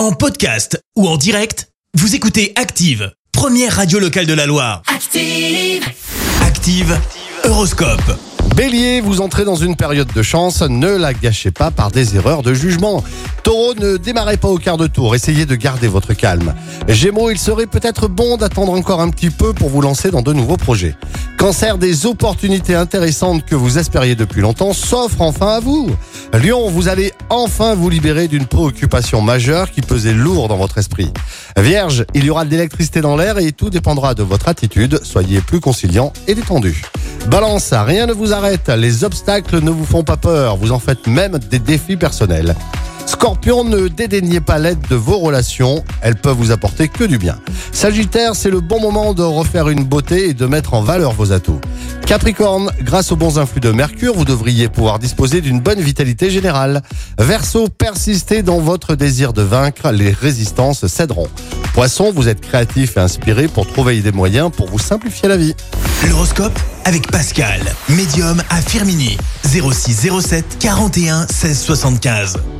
En podcast ou en direct, vous écoutez Active, première radio locale de la Loire. Active. Active, Horoscope. Bélier, vous entrez dans une période de chance, ne la gâchez pas par des erreurs de jugement. Taureau, ne démarrez pas au quart de tour, essayez de garder votre calme. Gémeaux, il serait peut-être bon d'attendre encore un petit peu pour vous lancer dans de nouveaux projets. Cancer, des opportunités intéressantes que vous espériez depuis longtemps s'offrent enfin à vous. Lion, vous allez enfin vous libérer d'une préoccupation majeure qui pesait lourd dans votre esprit. Vierge, il y aura de l'électricité dans l'air et tout dépendra de votre attitude, soyez plus conciliant et détendu. Balance, rien ne vous arrête, les obstacles ne vous font pas peur, vous en faites même des défis personnels. Scorpion, ne dédaignez pas l'aide de vos relations, elles peuvent vous apporter que du bien. Sagittaire, c'est le bon moment de refaire une beauté et de mettre en valeur vos atouts. Capricorne, grâce aux bons influx de Mercure, vous devriez pouvoir disposer d'une bonne vitalité générale. Verseau, persistez dans votre désir de vaincre, les résistances céderont. Poisson, vous êtes créatif et inspiré pour trouver des moyens pour vous simplifier la vie. L'horoscope avec Pascal, médium à Firmini. 0607 41 16 75.